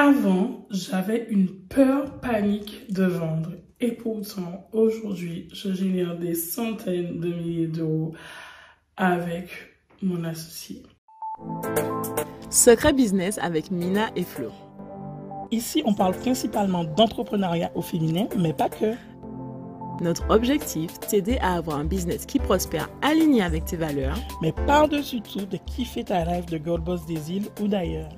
Avant, j'avais une peur panique de vendre. Et pourtant, aujourd'hui, je génère des centaines de milliers d'euros avec mon associé. Secret Business avec Mina et Flo. Ici, on parle principalement d'entrepreneuriat au féminin, mais pas que. Notre objectif, t'aider à avoir un business qui prospère aligné avec tes valeurs, mais par-dessus tout, de kiffer ta rêve de Gold Boss des îles ou d'ailleurs.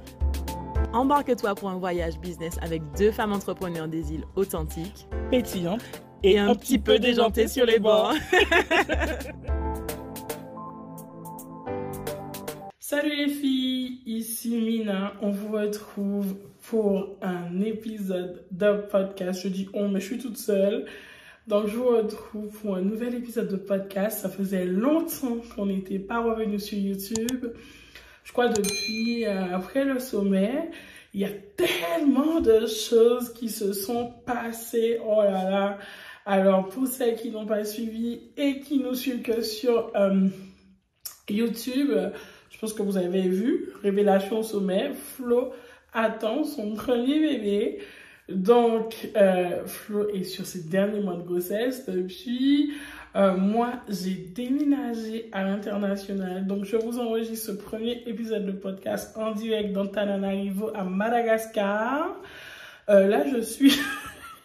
Embarque-toi pour un voyage business avec deux femmes entrepreneurs des îles authentiques, pétillantes et, un, petit peu déjantées sur les bords. Salut les filles, ici Mina. On vous retrouve pour un épisode de podcast. Je dis on, mais je suis toute seule. Donc je vous retrouve pour un nouvel épisode de podcast. Ça faisait longtemps qu'on n'était pas revenu sur YouTube je crois depuis euh, après le sommet, il y a tellement de choses qui se sont passées. Oh là là. Alors pour celles qui n'ont pas suivi et qui nous suivent que sur euh, YouTube, je pense que vous avez vu, révélation au sommet, Flo attend son premier bébé. Donc, euh, Flo est sur ses derniers mois de grossesse depuis euh, moi, j'ai déménagé à l'international. Donc, je vous enregistre ce premier épisode de podcast en direct d'Antananarivo à Madagascar. Euh, là, je suis...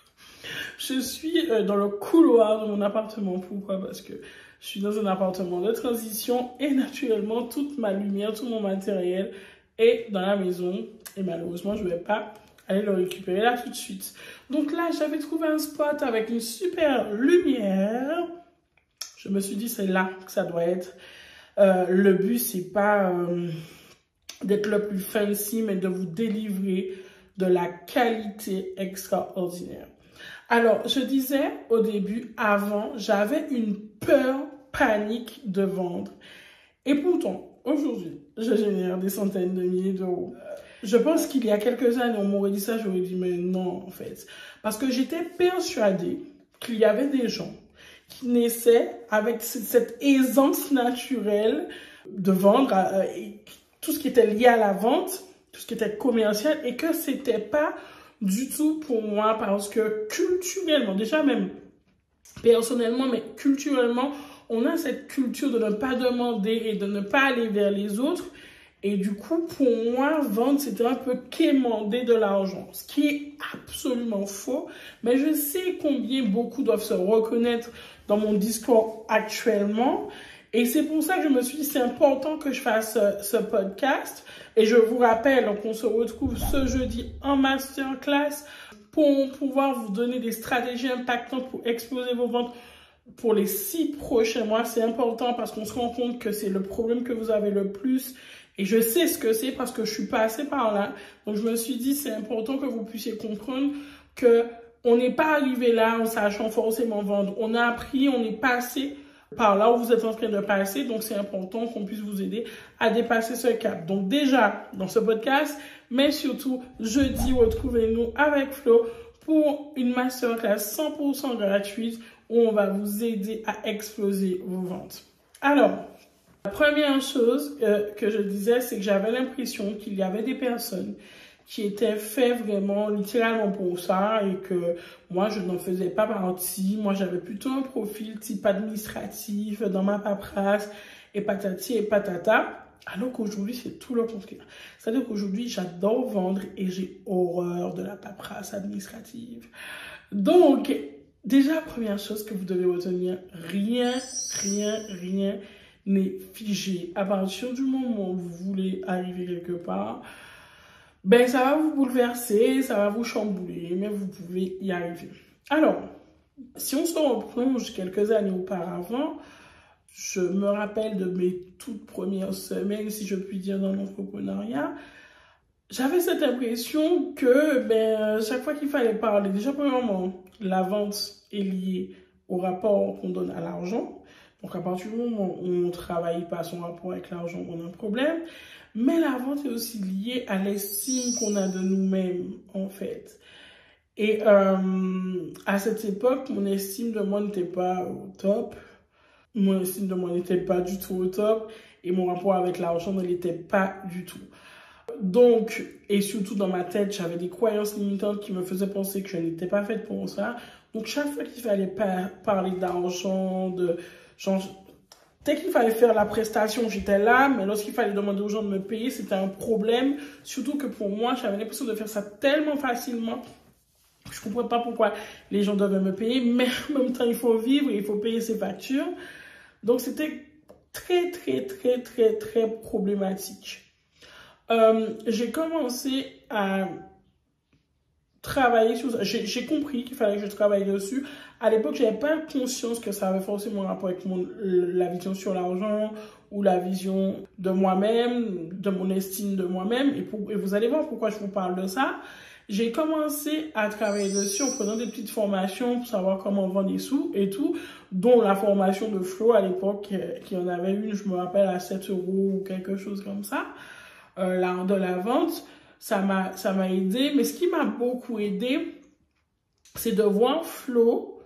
je suis dans le couloir de mon appartement. Pourquoi? Parce que je suis dans un appartement de transition et naturellement, toute ma lumière, tout mon matériel est dans la maison. Et malheureusement, je ne vais pas aller le récupérer là tout de suite. Donc là, j'avais trouvé un spot avec une super lumière je me suis dit, c'est là que ça doit être. Euh, le but, c'est pas euh, d'être le plus fancy, mais de vous délivrer de la qualité extraordinaire. Alors, je disais au début, avant, j'avais une peur panique de vendre. Et pourtant, aujourd'hui, je génère des centaines de milliers d'euros. Je pense qu'il y a quelques années, on m'aurait dit ça, j'aurais dit, mais non, en fait. Parce que j'étais persuadée qu'il y avait des gens qui naissait avec cette aisance naturelle de vendre euh, tout ce qui était lié à la vente, tout ce qui était commercial et que c'était pas du tout pour moi parce que culturellement, déjà même personnellement, mais culturellement, on a cette culture de ne pas demander et de ne pas aller vers les autres. Et du coup, pour moi, vendre, c'était un peu quémander de l'argent, ce qui est absolument faux. Mais je sais combien beaucoup doivent se reconnaître dans mon discours actuellement. Et c'est pour ça que je me suis dit, c'est important que je fasse euh, ce, podcast. Et je vous rappelle qu'on se retrouve ce jeudi en masterclass pour pouvoir vous donner des stratégies impactantes pour exploser vos ventes pour les six prochains mois. C'est important parce qu'on se rend compte que c'est le problème que vous avez le plus. Et je sais ce que c'est parce que je suis passée par là. Donc je me suis dit, c'est important que vous puissiez comprendre que on n'est pas arrivé là en sachant forcément vendre. On a appris, on est passé par là où vous êtes en train de passer. Donc, c'est important qu'on puisse vous aider à dépasser ce cap. Donc, déjà, dans ce podcast, mais surtout, jeudi, retrouvez-nous avec Flo pour une masterclass 100% gratuite où on va vous aider à exploser vos ventes. Alors, la première chose que je disais, c'est que j'avais l'impression qu'il y avait des personnes qui était fait vraiment littéralement pour ça et que moi je n'en faisais pas partie. Moi j'avais plutôt un profil type administratif dans ma paperasse et patati et patata. Alors qu'aujourd'hui, c'est tout le contraire. C'est-à-dire qu'aujourd'hui, j'adore vendre et j'ai horreur de la paperasse administrative. Donc, déjà, première chose que vous devez retenir, rien, rien, rien n'est figé. À partir du moment où vous voulez arriver quelque part, ben ça va vous bouleverser, ça va vous chambouler, mais vous pouvez y arriver. Alors, si on se replonge quelques années auparavant, je me rappelle de mes toutes premières semaines, si je puis dire, dans l'entrepreneuriat, j'avais cette impression que ben, chaque fois qu'il fallait parler, déjà premièrement, la vente est liée au rapport qu'on donne à l'argent. Donc à partir du moment où on ne travaille pas son rapport avec l'argent, on a un problème. Mais la vente est aussi liée à l'estime qu'on a de nous-mêmes, en fait. Et euh, à cette époque, mon estime de moi n'était pas au top. Mon estime de moi n'était pas du tout au top. Et mon rapport avec l'argent ne l'était pas du tout. donc, et surtout dans ma tête, j'avais des croyances limitantes qui me faisaient penser que je n'étais pas faite pour ça. Donc, chaque fois qu'il fallait parler d'argent, de genre, dès qu'il fallait faire la prestation, j'étais là, mais lorsqu'il fallait demander aux gens de me payer, c'était un problème. Surtout que pour moi, j'avais l'impression de faire ça tellement facilement. Je ne comprenais pas pourquoi les gens devaient me payer, mais en même temps, il faut vivre il faut payer ses factures. Donc, c'était très, très, très, très, très problématique. Euh, j'ai commencé à travailler sur ça. J'ai compris qu'il fallait que je travaille dessus. À l'époque, j'avais pas conscience que ça avait forcément un rapport avec mon, la vision sur l'argent ou la vision de moi-même, de mon estime de moi-même. Et, et, vous allez voir pourquoi je vous parle de ça. J'ai commencé à travailler dessus en prenant des petites formations pour savoir comment vendre des sous et tout, dont la formation de Flo à l'époque, qui en avait une, je me rappelle, à 7 euros ou quelque chose comme ça, euh, de la vente. Ça m'a, ça m'a aidé. Mais ce qui m'a beaucoup aidé, c'est de voir Flo,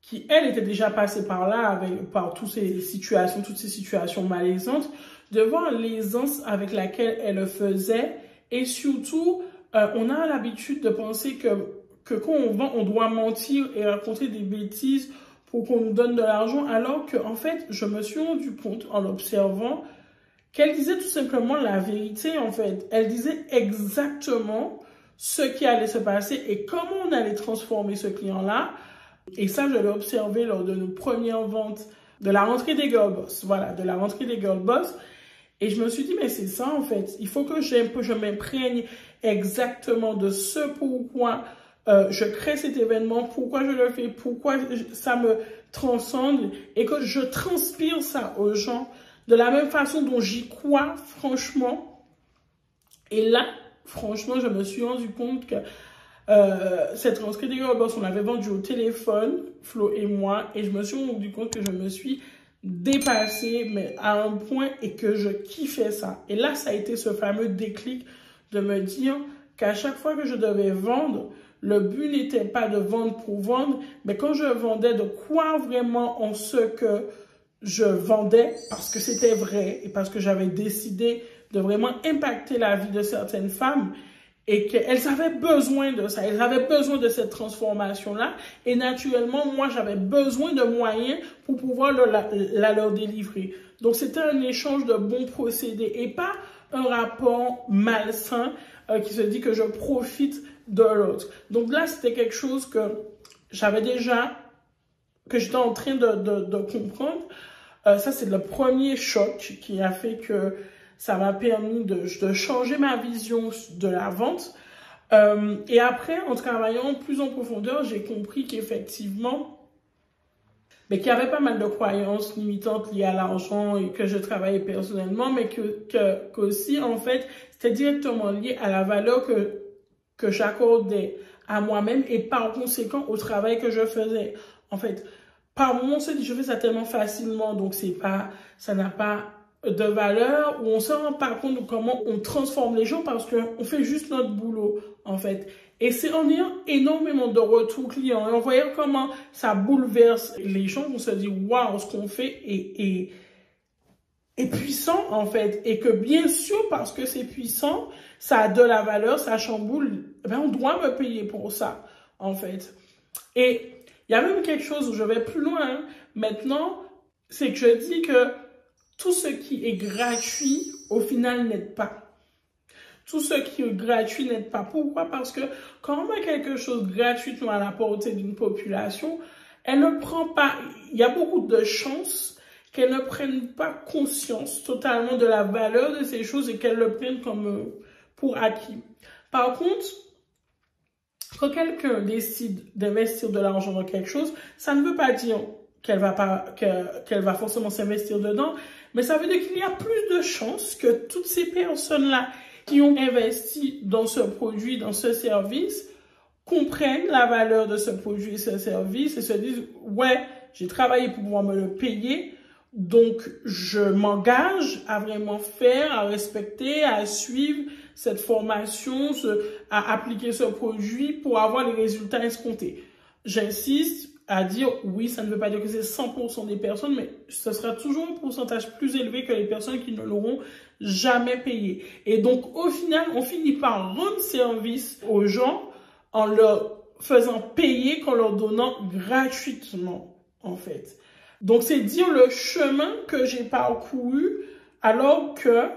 qui elle était déjà passée par là, avec, par toutes ces situations, toutes ces situations malaisantes, de voir l'aisance avec laquelle elle le faisait et surtout euh, on a l'habitude de penser que, que quand on vend, on doit mentir et raconter des bêtises pour qu'on nous donne de l'argent, alors que, en fait, je me suis rendu compte en observant qu'elle disait tout simplement la vérité, en fait. Elle disait exactement ce qui allait se passer et comment on allait transformer ce client-là. Et ça, je l'ai observé lors de nos premières ventes de la rentrée des Girl Boss. Voilà, de la rentrée des Girl Boss. Et je me suis dit, mais c'est ça en fait. Il faut que je m'imprègne exactement de ce pourquoi euh, je crée cet événement, pourquoi je le fais, pourquoi ça me transcende et que je transpire ça aux gens de la même façon dont j'y crois franchement. Et là, franchement, je me suis rendu compte que euh, cette rentrée des Boss, on l'avait vendu au téléphone, Flo et moi, et je me suis rendu compte que je me suis dépassée, mais à un point, et que je kiffais ça. Et là, ça a été ce fameux déclic de me dire qu'à chaque fois que je devais vendre, le but n'était pas de vendre pour vendre, mais quand je vendais, de croire vraiment en ce que je vendais parce que c'était vrai et parce que j'avais décidé de vraiment impacter la vie de certaines femmes et qu'elles avaient besoin de ça, elles avaient besoin de cette transformation-là et naturellement, moi, j'avais besoin de moyens pour pouvoir la, leur délivrer. Donc, c'était un échange de bons procédés et pas un rapport malsain euh, qui se dit que je profite de l'autre. Donc là, c'était quelque chose que j'avais déjà, que j'étais en train de, comprendre. Euh, ça, c'est le premier choc qui a fait que ça m'a permis de, changer ma vision de la vente. Euh, et après, en travaillant plus en profondeur, j'ai compris qu'effectivement, mais qu'il y avait pas mal de croyances limitantes liées à l'argent et que je travaillais personnellement, mais que, que en fait, c'était directement lié à la valeur que, que j'accordais à moi-même et par conséquent au travail que je faisais. En fait, par moment, on se dit, je fais ça tellement facilement, donc c'est pas, ça n'a pas de valeur, où on se rend pas compte de comment on transforme les gens parce qu'on fait juste notre boulot, en fait. Et c'est en ayant énormément de retours clients et en voyant comment ça bouleverse les gens qu'on se dit waouh, ce qu'on fait est, est, puissant en fait. Et que bien sûr, parce que c'est puissant, ça a de la valeur, ça chamboule, eh ben, on doit me payer pour ça en fait. Et il y a même quelque chose où je vais plus loin hein. maintenant, c'est que je dis que tout ce qui est gratuit, au final, n'aide pas tout ce qui est gratuit n'aide pas. Pourquoi? Parce que quand on met quelque chose gratuitement à la portée d'une population, elle ne prend pas, il y a beaucoup de chances qu'elle ne prenne pas conscience totalement de la valeur de ces choses et qu'elle le prenne comme euh, pour acquis. Par contre, quand quelqu'un décide d'investir de l'argent dans quelque chose, ça ne veut pas dire qu'elle va pas, qu'elle va forcément s'investir dedans, mais ça veut dire qu'il y a plus de chances que toutes ces personnes-là qui ont investi dans ce produit, dans ce service, comprennent la valeur de ce produit et ce service et se disent, ouais, j'ai travaillé pour pouvoir me le payer, donc je m'engage à vraiment faire, à respecter, à suivre cette formation, à appliquer ce produit pour avoir les résultats escomptés. J'insiste à dire oui, ça ne veut pas dire que c'est 100% des personnes, mais ce sera toujours un pourcentage plus élevé que les personnes qui ne l'auront jamais payé. Et donc, au final, on finit par rendre service aux gens en leur faisant payer, qu'en leur donnant gratuitement, en fait. Donc, c'est dire le chemin que j'ai parcouru alors que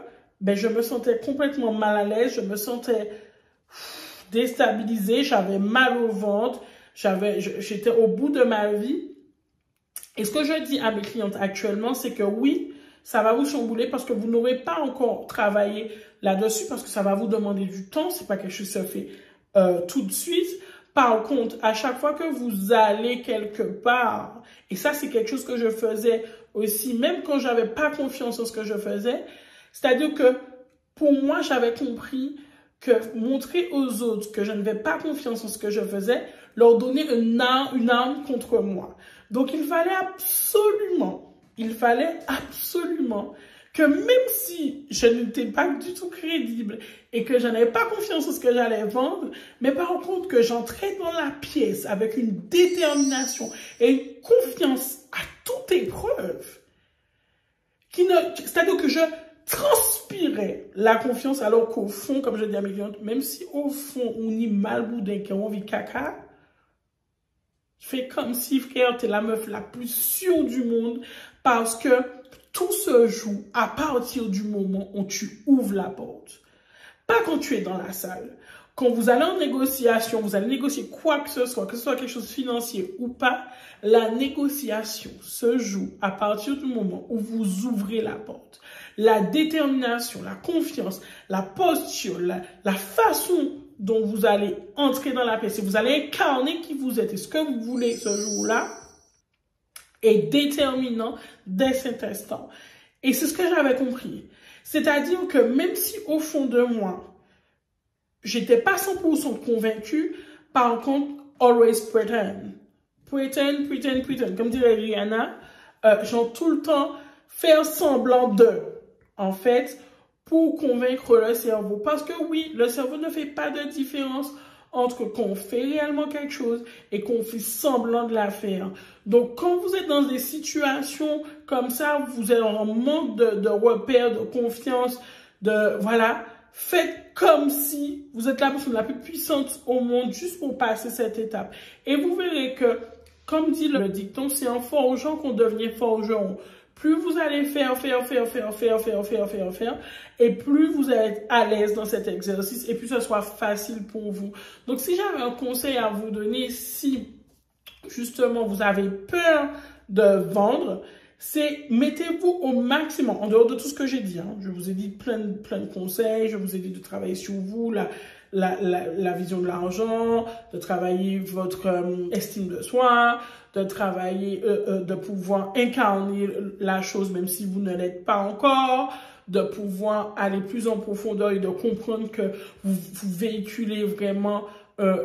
ben, je me sentais complètement mal à l'aise, je me sentais déstabilisée, j'avais mal au ventre, j'étais au bout de ma vie. Et ce que je dis à mes clientes actuellement, c'est que oui, ça va vous chambouler parce que vous n'aurez pas encore travaillé là-dessus parce que ça va vous demander du temps. C'est pas quelque chose qui se fait euh, tout de suite. Par contre, à chaque fois que vous allez quelque part, et ça c'est quelque chose que je faisais aussi, même quand j'avais pas confiance en ce que je faisais, c'est-à-dire que pour moi, j'avais compris que montrer aux autres que je n'avais pas confiance en ce que je faisais, leur donner une arme, une arme contre moi. Donc il fallait absolument, il fallait absolument que même si je n'étais pas du tout crédible et que je n'avais pas confiance en ce que j'allais vendre, mais par contre que j'entrais dans la pièce avec une détermination et une confiance à toute épreuve, c'est-à-dire que je transpirait la confiance alors qu'au fond, comme je dis à mes clientes, même si au fond on y mal boudin qui on vit caca, je fais comme si frère, t'es la meuf la plus sûre du monde parce que tout se joue à partir du moment où tu ouvres la porte. Pas quand tu es dans la salle. Quand vous allez en négociation, vous allez négocier quoi que ce soit, que ce soit quelque chose financier ou pas, la négociation se joue à partir du moment où vous ouvrez la porte la détermination, la confiance, la posture, la, façon dont vous allez entrer dans la paix, si vous allez incarner qui vous êtes et ce que vous voulez ce jour-là, est déterminant dès cet instant. Et c'est ce que j'avais compris. C'est-à-dire que même si au fond de moi, j'étais pas 100% convaincu, par contre, always pretend. Pretend, pretend, pretend. Comme dirait Rihanna, euh, genre tout le temps faire semblant de en fait, pour convaincre le cerveau. Parce que oui, le cerveau ne fait pas de différence entre qu'on fait réellement quelque chose et qu'on fait semblant de la faire. Donc, quand vous êtes dans des situations comme ça, vous êtes en manque de, de repères, de confiance, de, voilà, faites comme si vous êtes la personne la plus puissante au monde juste pour passer cette étape. Et vous verrez que, comme dit le dicton, c'est en forgeant qu'on devient forgeron. Plus vous allez faire, faire, faire, faire, faire, faire, faire, faire, faire, et plus vous être à l'aise dans cet exercice, et plus ça soit facile pour vous. Donc, si j'avais un conseil à vous donner, si justement vous avez peur de vendre, c'est mettez-vous au maximum, en dehors de tout ce que j'ai dit. Hein. Je vous ai dit plein, plein de conseils, je vous ai dit de travailler sur vous, la, la, la, vision de l'argent, de travailler votre euh, estime de soi, de travailler, euh, euh, de pouvoir incarner la chose même si vous ne l'êtes pas encore, de pouvoir aller plus en profondeur et de comprendre que vous, vous véhiculez vraiment,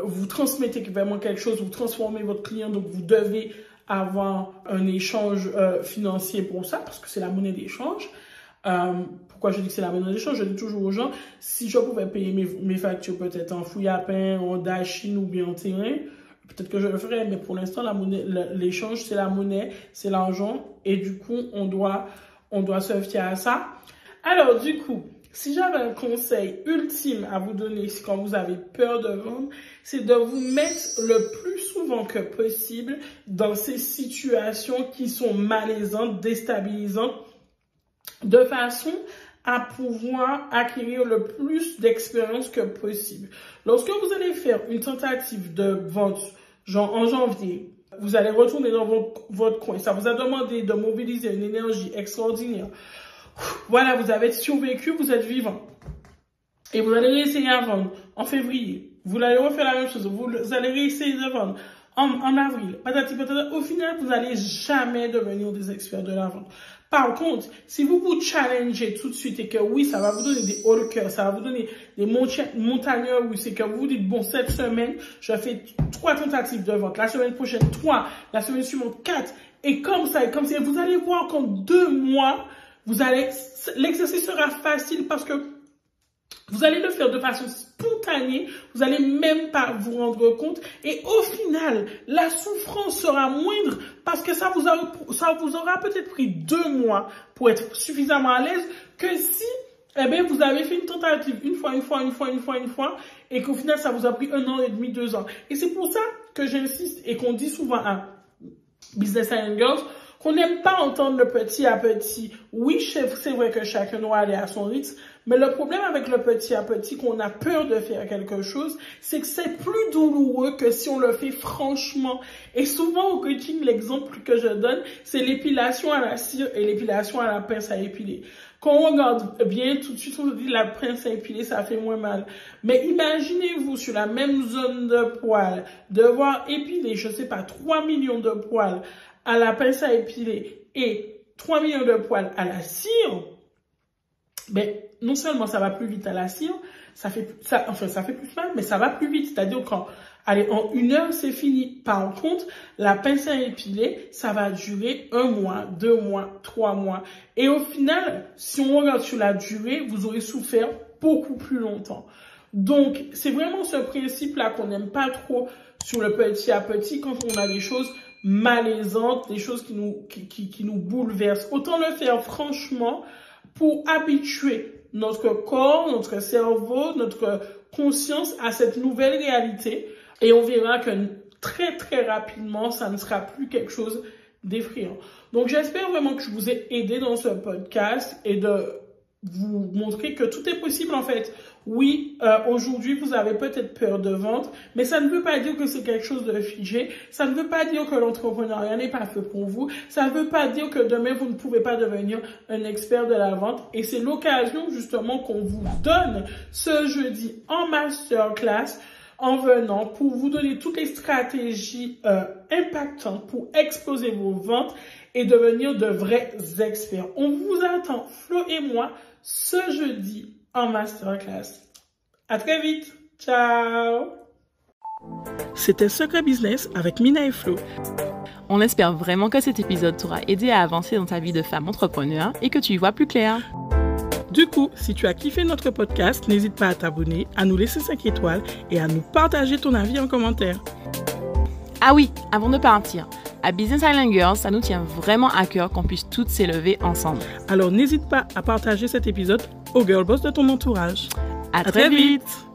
vous transmettez vraiment quelque chose, vous transformez votre client, donc vous devez avoir un échange financier pour ça, parce que c'est la monnaie d'échange. Euh, pourquoi je dis que c'est la monnaie d'échange? Je dis toujours aux gens, si je pouvais payer mes, factures peut-être en fouille à pain, en dachine ou bien en terrain, peut-être que je le ferais, mais pour l'instant, l'échange, c'est la monnaie, c'est l'argent, et du coup, on doit, on doit se fier à ça. Alors, du coup, si j'avais un conseil ultime à vous donner quand vous avez peur de vendre, c'est de vous mettre le plus souvent que possible dans ces situations qui sont malaisantes, déstabilisantes, de façon à pouvoir acquérir le plus d'expérience que possible. Lorsque vous allez faire une tentative de vente, genre en janvier, vous allez retourner dans votre, coin. Ça vous a demandé de mobiliser une énergie extraordinaire. Voilà, vous avez survécu, vous êtes vivant. Et vous allez réessayer à vendre en février. Vous allez refaire la même chose. Vous allez réessayer de vendre en, en avril. Au final, vous n'allez jamais devenir des experts de la vente. Par contre, si vous vous challengez tout de suite et que oui, ça va vous donner des hauts de ça va vous donner des montagneurs, oui, c'est que vous vous dites, bon, cette semaine, je fais trois tentatives de vente, la semaine prochaine, trois, la semaine suivante, quatre, et comme ça, et comme ça, vous allez voir qu'en deux mois, vous allez, l'exercice sera facile parce que vous allez le faire de façon spontanée, vous allez même pas vous rendre compte et au final, la souffrance sera moindre parce que ça vous, ça vous aura peut-être pris deux mois pour être suffisamment à l'aise que si eh bien, vous avez fait une tentative une fois, une fois, une fois, une fois, une fois, et qu'au final, ça vous a pris un an et demi, deux ans. Et c'est pour ça que j'insiste et qu'on dit souvent à Business and Girls qu'on n'aime pas entendre le petit à petit. Oui, c'est vrai que chacun doit aller à son rythme, mais le problème avec le petit à petit, qu'on a peur de faire quelque chose, c'est que c'est plus douloureux que si on le fait franchement. Et souvent au coaching, l'exemple que je donne, c'est l'épilation à la cire et l'épilation à la pince à épiler. Quand on regarde bien, tout de suite, on se dit la pince à épiler, ça fait moins mal. Mais imaginez-vous sur la même zone de poil, devoir épiler, je sais pas, 3 millions de poils à la pince à épiler et 3 millions de poils à la cire, ben, non seulement ça va plus vite à la cire, ça fait, ça, enfin, ça fait plus mal, mais ça va plus vite. C'est-à-dire quand, allez, en une heure, c'est fini. Par contre, la pince à épiler, ça va durer un mois, deux mois, trois mois. Et au final, si on regarde sur la durée, vous aurez souffert beaucoup plus longtemps. Donc, c'est vraiment ce principe-là qu'on n'aime pas trop sur le petit à petit quand on a des choses malaisantes, des choses qui nous, qui, qui, nous bouleversent. Autant le faire franchement pour habituer notre corps, notre cerveau, notre conscience à cette nouvelle réalité. Et on verra que très très rapidement, ça ne sera plus quelque chose d'effrayant. Donc j'espère vraiment que je vous ai aidé dans ce podcast et de vous montrer que tout est possible en fait. Oui, euh, aujourd'hui vous avez peut-être peur de vendre, mais ça ne veut pas dire que c'est quelque chose de figé. Ça ne veut pas dire que l'entrepreneuriat n'est pas fait pour vous. Ça ne veut pas dire que demain vous ne pouvez pas devenir un expert de la vente. Et c'est l'occasion justement qu'on vous donne ce jeudi en masterclass en venant pour vous donner toutes les stratégies euh, impactantes pour exploser vos ventes et devenir de vrais experts. On vous attend, Flo et moi, ce jeudi en masterclass. À très vite. Ciao. C'était Secret Business avec Mina et Flo. On espère vraiment que cet épisode t'aura aidé à avancer dans ta vie de femme entrepreneur et que tu y vois plus clair. Du coup, si tu as kiffé notre podcast, n'hésite pas à t'abonner, à nous laisser 5 étoiles et à nous partager ton avis en commentaire. Ah oui, avant de partir, à Business Island Girls, ça nous tient vraiment à cœur qu'on puisse toutes s'élever ensemble. Alors n'hésite pas à partager cet épisode aux girl boss de ton entourage. À, très, vite.